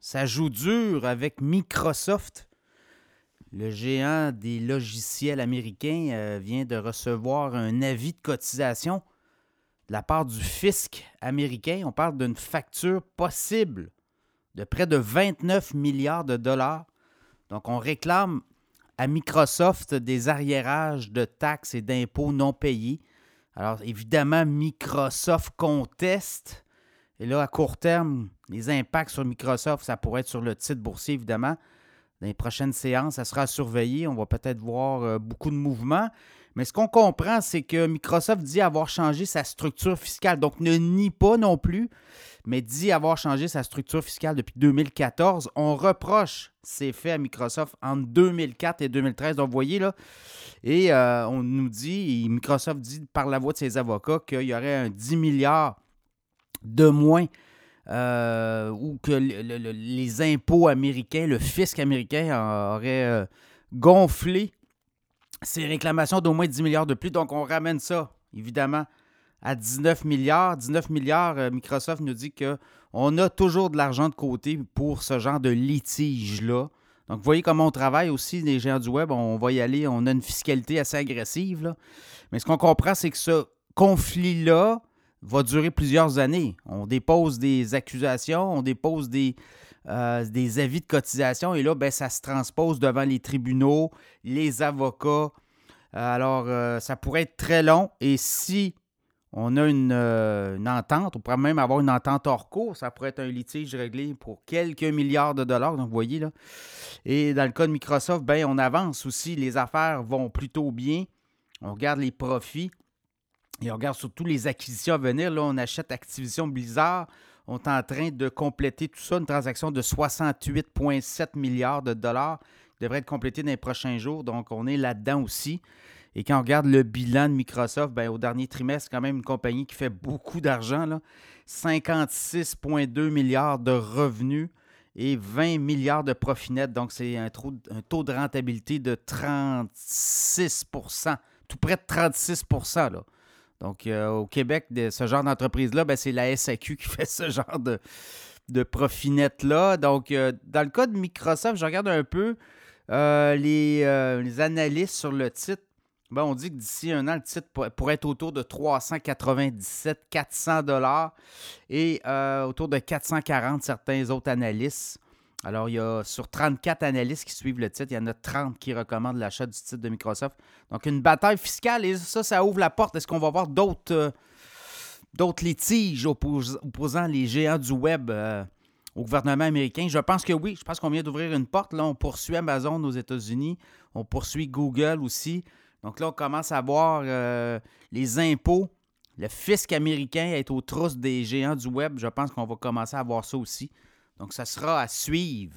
Ça joue dur avec Microsoft. Le géant des logiciels américains euh, vient de recevoir un avis de cotisation de la part du fisc américain. On parle d'une facture possible de près de 29 milliards de dollars. Donc, on réclame à Microsoft des arriérages de taxes et d'impôts non payés. Alors, évidemment, Microsoft conteste. Et là, à court terme, les impacts sur Microsoft, ça pourrait être sur le titre boursier, évidemment. Dans les prochaines séances, ça sera surveillé. On va peut-être voir euh, beaucoup de mouvements. Mais ce qu'on comprend, c'est que Microsoft dit avoir changé sa structure fiscale. Donc, ne nie pas non plus, mais dit avoir changé sa structure fiscale depuis 2014. On reproche ces faits à Microsoft entre 2004 et 2013. Donc, vous voyez là, et euh, on nous dit, Microsoft dit par la voix de ses avocats qu'il y aurait un 10 milliards de moins euh, ou que les impôts américains, le fisc américain aurait euh, gonflé ses réclamations d'au moins 10 milliards de plus. Donc, on ramène ça, évidemment, à 19 milliards. 19 milliards, euh, Microsoft nous dit qu'on a toujours de l'argent de côté pour ce genre de litige-là. Donc, vous voyez comment on travaille aussi, les géants du web. On va y aller, on a une fiscalité assez agressive. Mais ce qu'on comprend, c'est que ce conflit-là va durer plusieurs années. On dépose des accusations, on dépose des, euh, des avis de cotisation et là, ben, ça se transpose devant les tribunaux, les avocats. Alors, euh, ça pourrait être très long et si on a euh, une, entente, on pourrait même avoir une entente hors cours, ça pourrait être un litige réglé pour quelques milliards de dollars, donc vous voyez là. Et dans le cas de Microsoft, ben, on avance aussi, les affaires vont plutôt bien, on regarde les profits. Et on regarde surtout les acquisitions à venir. Là, on achète Activision Blizzard, on est en train de compléter tout ça, une transaction de 68,7 milliards de dollars devrait être complétée dans les prochains jours. Donc, on est là-dedans aussi. Et quand on regarde le bilan de Microsoft, ben, au dernier trimestre, c'est quand même une compagnie qui fait beaucoup d'argent. 56,2 milliards de revenus et 20 milliards de profit net. Donc, c'est un, un, taux de rentabilité de 36% tout près de 36 là. Donc, euh, au Québec, de ce genre d'entreprise-là, ben, c'est la SAQ qui fait ce genre de, de profit net-là. Donc, euh, dans le cas de Microsoft, je regarde un peu euh, les, analystes sur le titre. Ben, on dit que d'ici un an, le titre pourrait être autour de 397-400 dollars et autour de 440 certains autres analystes. Alors, il y a sur 34 analystes qui suivent le titre, il y en a 30 qui recommandent l'achat du titre de Microsoft. Donc, une bataille fiscale, et ça, ça ouvre la porte. Est-ce qu'on va voir d'autres euh, litiges opposant les géants du web euh, au gouvernement américain? Je pense que oui. Je pense qu'on vient d'ouvrir une porte. Là, on poursuit Amazon aux États-Unis. On poursuit Google aussi. Donc là, on commence à voir euh, les impôts, le fisc américain être aux trousses des géants du web. Je pense qu'on va commencer à voir ça aussi. Donc, ça sera à suivre.